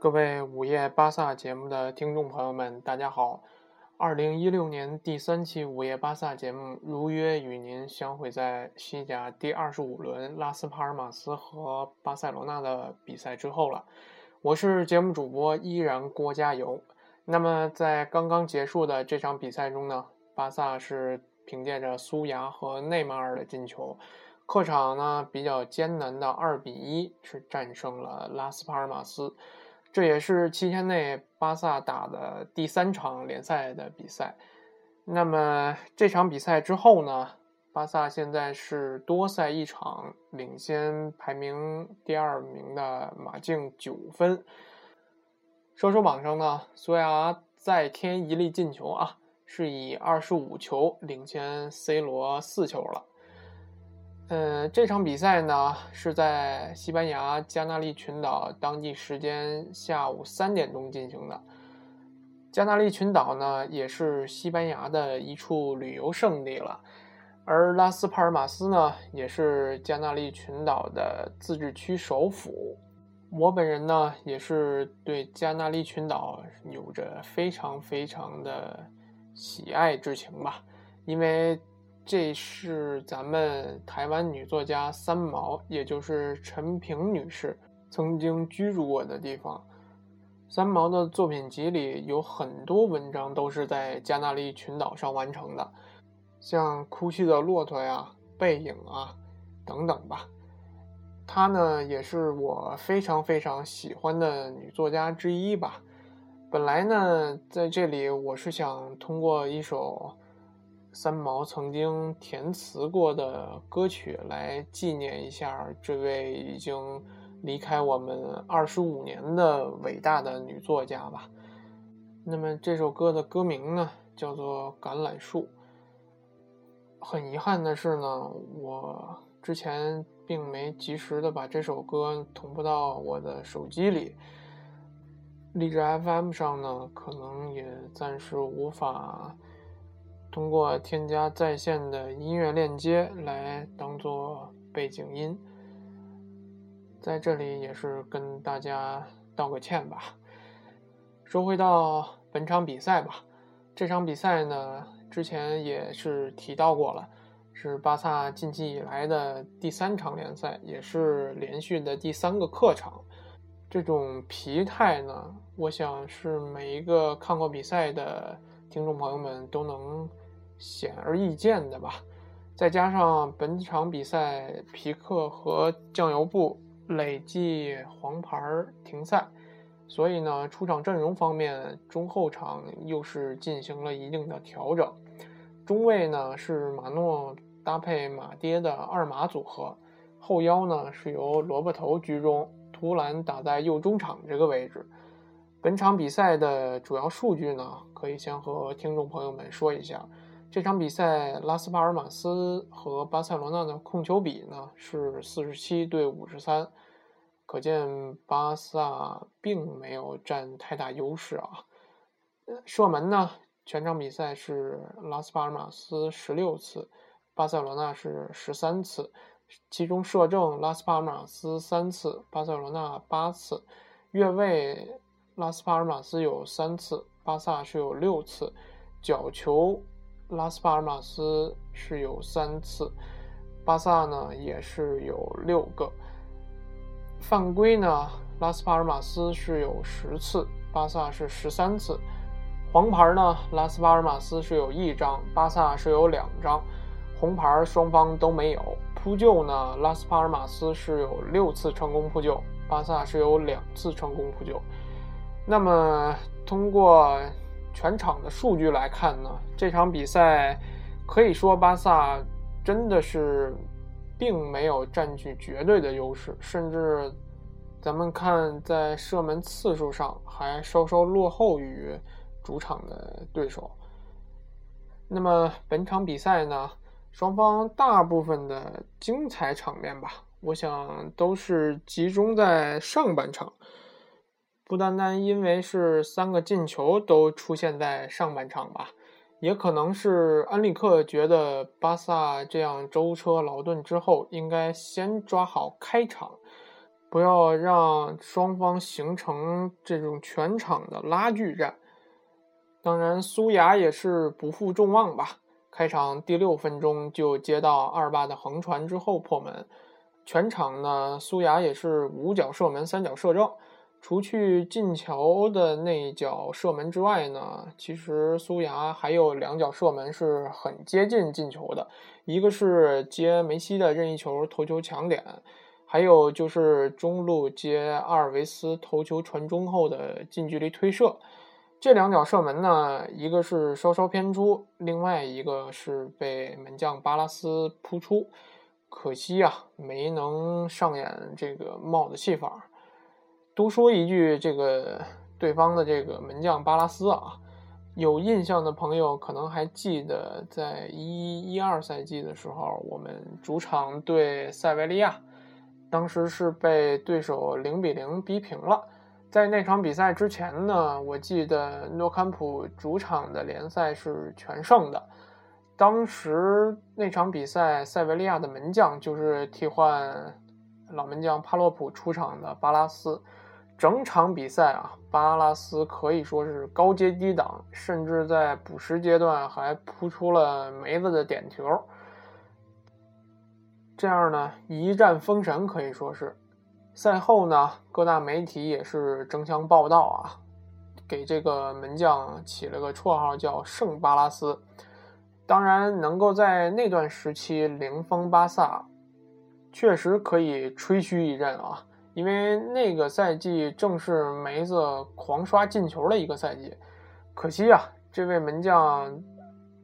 各位午夜巴萨节目的听众朋友们，大家好！二零一六年第三期午夜巴萨节目如约与您相会在西甲第二十五轮拉斯帕尔马斯和巴塞罗那的比赛之后了。我是节目主播，依然郭加油。那么在刚刚结束的这场比赛中呢，巴萨是凭借着苏牙和内马尔的进球，客场呢比较艰难的二比一是战胜了拉斯帕尔马斯。这也是七天内巴萨打的第三场联赛的比赛。那么这场比赛之后呢？巴萨现在是多赛一场，领先排名第二名的马竞九分。射手榜上呢，苏亚再添一粒进球啊，是以二十五球领先 C 罗四球了。嗯，这场比赛呢是在西班牙加纳利群岛当地时间下午三点钟进行的。加纳利群岛呢也是西班牙的一处旅游胜地了，而拉斯帕尔马斯呢也是加纳利群岛的自治区首府。我本人呢也是对加纳利群岛有着非常非常的喜爱之情吧，因为。这是咱们台湾女作家三毛，也就是陈平女士曾经居住过的地方。三毛的作品集里有很多文章都是在加那利群岛上完成的，像《哭泣的骆驼》呀、《背影》啊等等吧。她呢，也是我非常非常喜欢的女作家之一吧。本来呢，在这里我是想通过一首。三毛曾经填词过的歌曲，来纪念一下这位已经离开我们二十五年的伟大的女作家吧。那么这首歌的歌名呢，叫做《橄榄树》。很遗憾的是呢，我之前并没及时的把这首歌同步到我的手机里。荔枝 FM 上呢，可能也暂时无法。通过添加在线的音乐链接来当做背景音，在这里也是跟大家道个歉吧。说回到本场比赛吧，这场比赛呢，之前也是提到过了，是巴萨近期以来的第三场联赛，也是连续的第三个客场。这种疲态呢，我想是每一个看过比赛的听众朋友们都能。显而易见的吧，再加上本场比赛皮克和酱油布累计黄牌停赛，所以呢，出场阵容方面，中后场又是进行了一定的调整。中卫呢是马诺搭配马爹的二马组合，后腰呢是由萝卜头居中，图兰打在右中场这个位置。本场比赛的主要数据呢，可以先和听众朋友们说一下。这场比赛，拉斯帕尔马斯和巴塞罗那的控球比呢是四十七对五十三，可见巴萨并没有占太大优势啊。射门呢，全场比赛是拉斯帕尔马斯十六次，巴塞罗那是十三次，其中射正拉斯帕尔马斯三次，巴塞罗那八次，越位拉斯帕尔马斯有三次，巴萨是有六次，角球。拉斯帕尔马斯是有三次，巴萨呢也是有六个。犯规呢，拉斯帕尔马斯是有十次，巴萨是十三次。黄牌呢，拉斯帕尔马斯是有一张，巴萨是有两张。红牌双方都没有。扑救呢，拉斯帕尔马斯是有六次成功扑救，巴萨是有两次成功扑救。那么通过。全场的数据来看呢，这场比赛可以说巴萨真的是并没有占据绝对的优势，甚至咱们看在射门次数上还稍稍落后于主场的对手。那么本场比赛呢，双方大部分的精彩场面吧，我想都是集中在上半场。不单单因为是三个进球都出现在上半场吧，也可能是安利克觉得巴萨这样舟车劳顿之后，应该先抓好开场。不要让双方形成这种全场的拉锯战。当然，苏牙也是不负众望吧。开场第六分钟就接到二霸的横传之后破门，全场呢苏牙也是五脚射门三脚射正，除去进球的那一脚射门之外呢，其实苏牙还有两脚射门是很接近进球的，一个是接梅西的任意球头球抢点，还有就是中路接阿尔维斯头球传中后的近距离推射。这两脚射门呢，一个是稍稍偏出，另外一个是被门将巴拉斯扑出，可惜啊，没能上演这个帽子戏法。多说一句，这个对方的这个门将巴拉斯啊，有印象的朋友可能还记得，在一一二赛季的时候，我们主场对塞维利亚，当时是被对手零比零逼平了。在那场比赛之前呢，我记得诺坎普主场的联赛是全胜的。当时那场比赛，塞维利亚的门将就是替换老门将帕洛普出场的巴拉斯。整场比赛啊，巴拉斯可以说是高接低挡，甚至在补时阶段还扑出了梅子的点球。这样呢，一战封神可以说是。赛后呢，各大媒体也是争相报道啊，给这个门将起了个绰号叫“圣巴拉斯”。当然，能够在那段时期零封巴萨，确实可以吹嘘一阵啊，因为那个赛季正是梅子狂刷进球的一个赛季。可惜啊，这位门将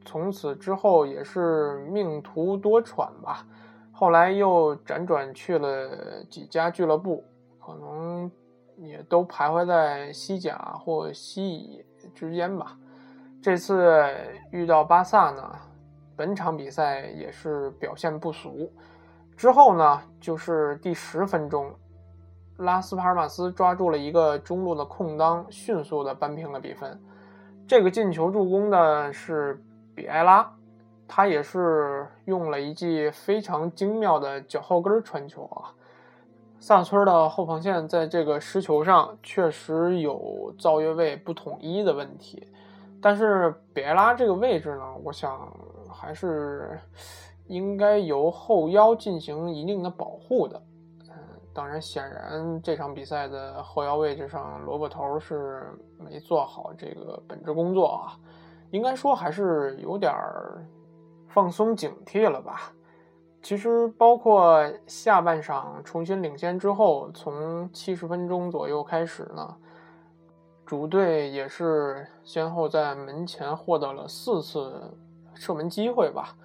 从此之后也是命途多舛吧。后来又辗转去了几家俱乐部，可能也都徘徊在西甲或西乙之间吧。这次遇到巴萨呢，本场比赛也是表现不俗。之后呢，就是第十分钟，拉斯帕尔马斯抓住了一个中路的空当，迅速的扳平了比分。这个进球助攻的是比埃拉。他也是用了一记非常精妙的脚后跟传球啊！萨村的后防线在这个失球上确实有造越位不统一的问题，但是比埃拉这个位置呢，我想还是应该由后腰进行一定的保护的。当然，显然这场比赛的后腰位置上，萝卜头是没做好这个本职工作啊，应该说还是有点儿。放松警惕了吧？其实，包括下半场重新领先之后，从七十分钟左右开始呢，主队也是先后在门前获得了四次射门机会吧，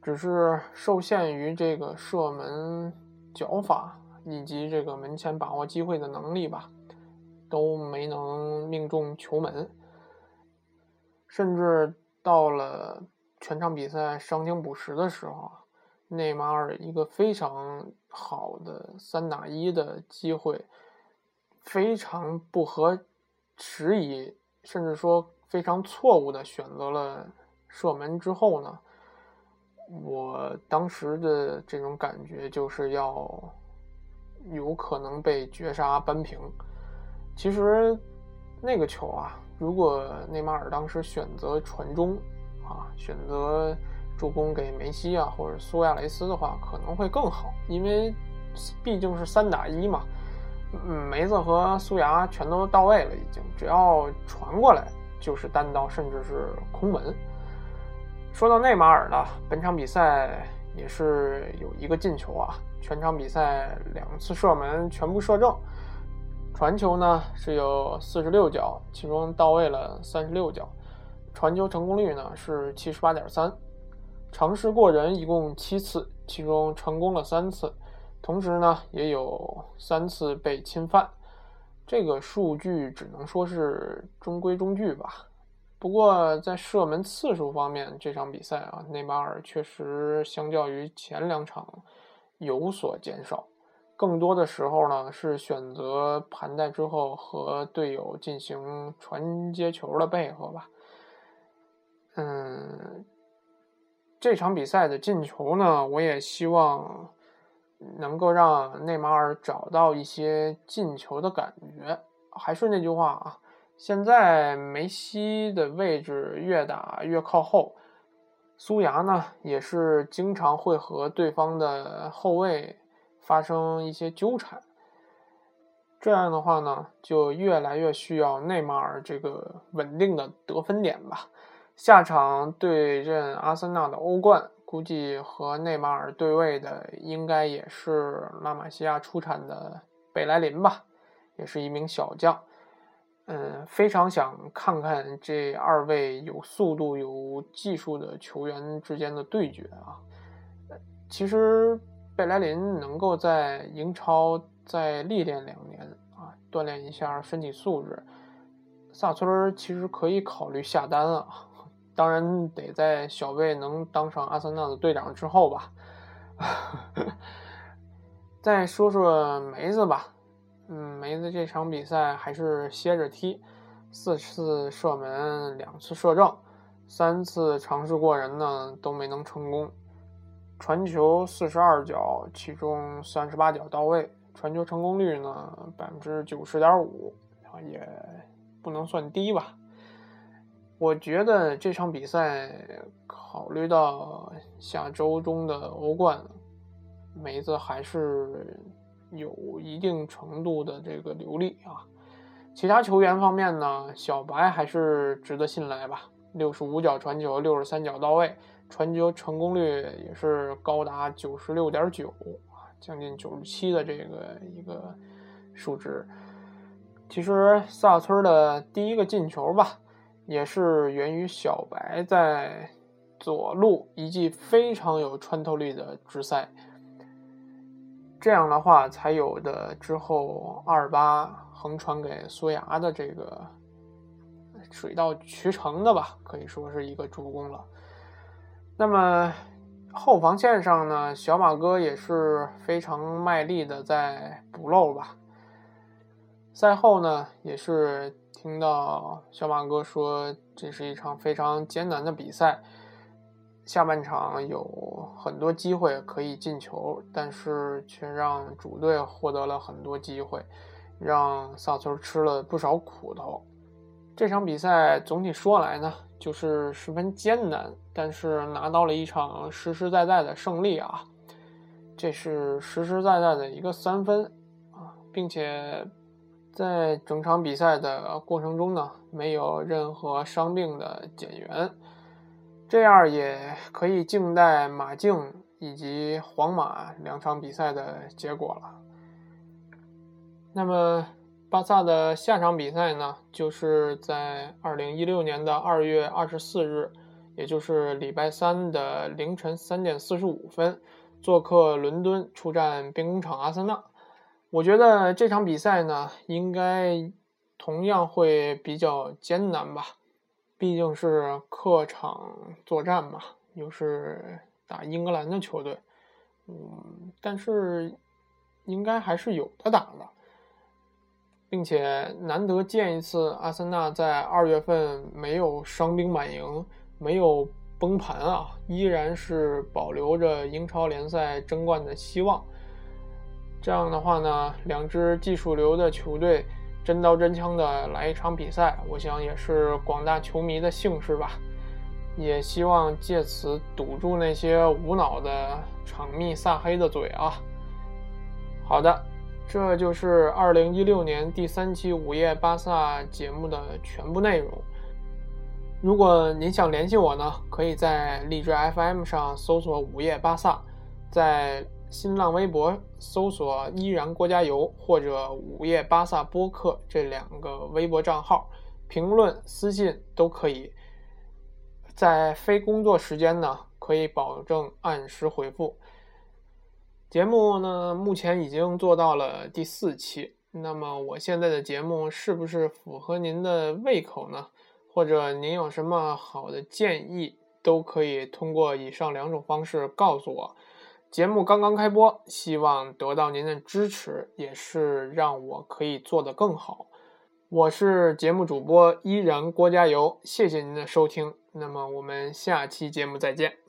只是受限于这个射门脚法以及这个门前把握机会的能力吧，都没能命中球门，甚至到了。全场比赛伤停补时的时候，内马尔一个非常好的三打一的机会，非常不合时宜，甚至说非常错误的选择了射门之后呢，我当时的这种感觉就是要有可能被绝杀扳平。其实那个球啊，如果内马尔当时选择传中。啊，选择助攻给梅西啊，或者苏亚雷斯的话，可能会更好，因为毕竟是三打一嘛。嗯，梅子和苏牙全都到位了，已经，只要传过来就是单刀，甚至是空门。说到内马尔呢，本场比赛也是有一个进球啊，全场比赛两次射门全部射正，传球呢是有四十六脚，其中到位了三十六脚。传球成功率呢是七十八点三，尝试过人一共七次，其中成功了三次，同时呢也有三次被侵犯，这个数据只能说是中规中矩吧。不过在射门次数方面，这场比赛啊，内马尔确实相较于前两场有所减少，更多的时候呢是选择盘带之后和队友进行传接球的配合吧。嗯，这场比赛的进球呢，我也希望能够让内马尔找到一些进球的感觉。还是那句话啊，现在梅西的位置越打越靠后，苏牙呢也是经常会和对方的后卫发生一些纠缠。这样的话呢，就越来越需要内马尔这个稳定的得分点吧。下场对阵阿森纳的欧冠，估计和内马尔对位的应该也是拉玛西亚出产的贝莱林吧，也是一名小将。嗯，非常想看看这二位有速度、有技术的球员之间的对决啊。其实贝莱林能够在英超。再历练两年啊，锻炼一下身体素质。萨村其实可以考虑下单啊，当然得在小贝能当上阿森纳的队长之后吧。再说说梅子吧，嗯，梅子这场比赛还是歇着踢，四次射门，两次射正，三次尝试过人呢都没能成功，传球四十二脚，其中三十八脚到位。传球成功率呢，百分之九十点五，啊，也不能算低吧。我觉得这场比赛，考虑到下周中的欧冠，梅子还是有一定程度的这个流利啊。其他球员方面呢，小白还是值得信赖吧。六十五脚传球，六十三脚到位，传球成功率也是高达九十六点九啊。将近九十七的这个一个数值，其实萨村的第一个进球吧，也是源于小白在左路一记非常有穿透力的直塞，这样的话才有的之后二八横传给苏牙的这个水到渠成的吧，可以说是一个助攻了。那么。后防线上呢，小马哥也是非常卖力的在补漏吧。赛后呢，也是听到小马哥说，这是一场非常艰难的比赛，下半场有很多机会可以进球，但是却让主队获得了很多机会，让萨村吃了不少苦头。这场比赛总体说来呢。就是十分艰难，但是拿到了一场实实在在的胜利啊！这是实实在在的一个三分啊，并且在整场比赛的过程中呢，没有任何伤病的减员，这样也可以静待马竞以及皇马两场比赛的结果了。那么。巴萨的下场比赛呢，就是在二零一六年的二月二十四日，也就是礼拜三的凌晨三点四十五分，做客伦敦出战兵工厂阿森纳。我觉得这场比赛呢，应该同样会比较艰难吧，毕竟是客场作战嘛，又是打英格兰的球队，嗯，但是应该还是有的打的。并且难得见一次阿森纳在二月份没有伤兵满营，没有崩盘啊，依然是保留着英超联赛争冠的希望。这样的话呢，两支技术流的球队真刀真枪的来一场比赛，我想也是广大球迷的幸事吧。也希望借此堵住那些无脑的场密撒黑的嘴啊。好的。这就是二零一六年第三期午夜巴萨节目的全部内容。如果您想联系我呢，可以在荔枝 FM 上搜索“午夜巴萨”，在新浪微博搜索“依然郭加油”或者“午夜巴萨播客”这两个微博账号，评论、私信都可以。在非工作时间呢，可以保证按时回复。节目呢，目前已经做到了第四期。那么我现在的节目是不是符合您的胃口呢？或者您有什么好的建议，都可以通过以上两种方式告诉我。节目刚刚开播，希望得到您的支持，也是让我可以做得更好。我是节目主播依然郭加油，谢谢您的收听。那么我们下期节目再见。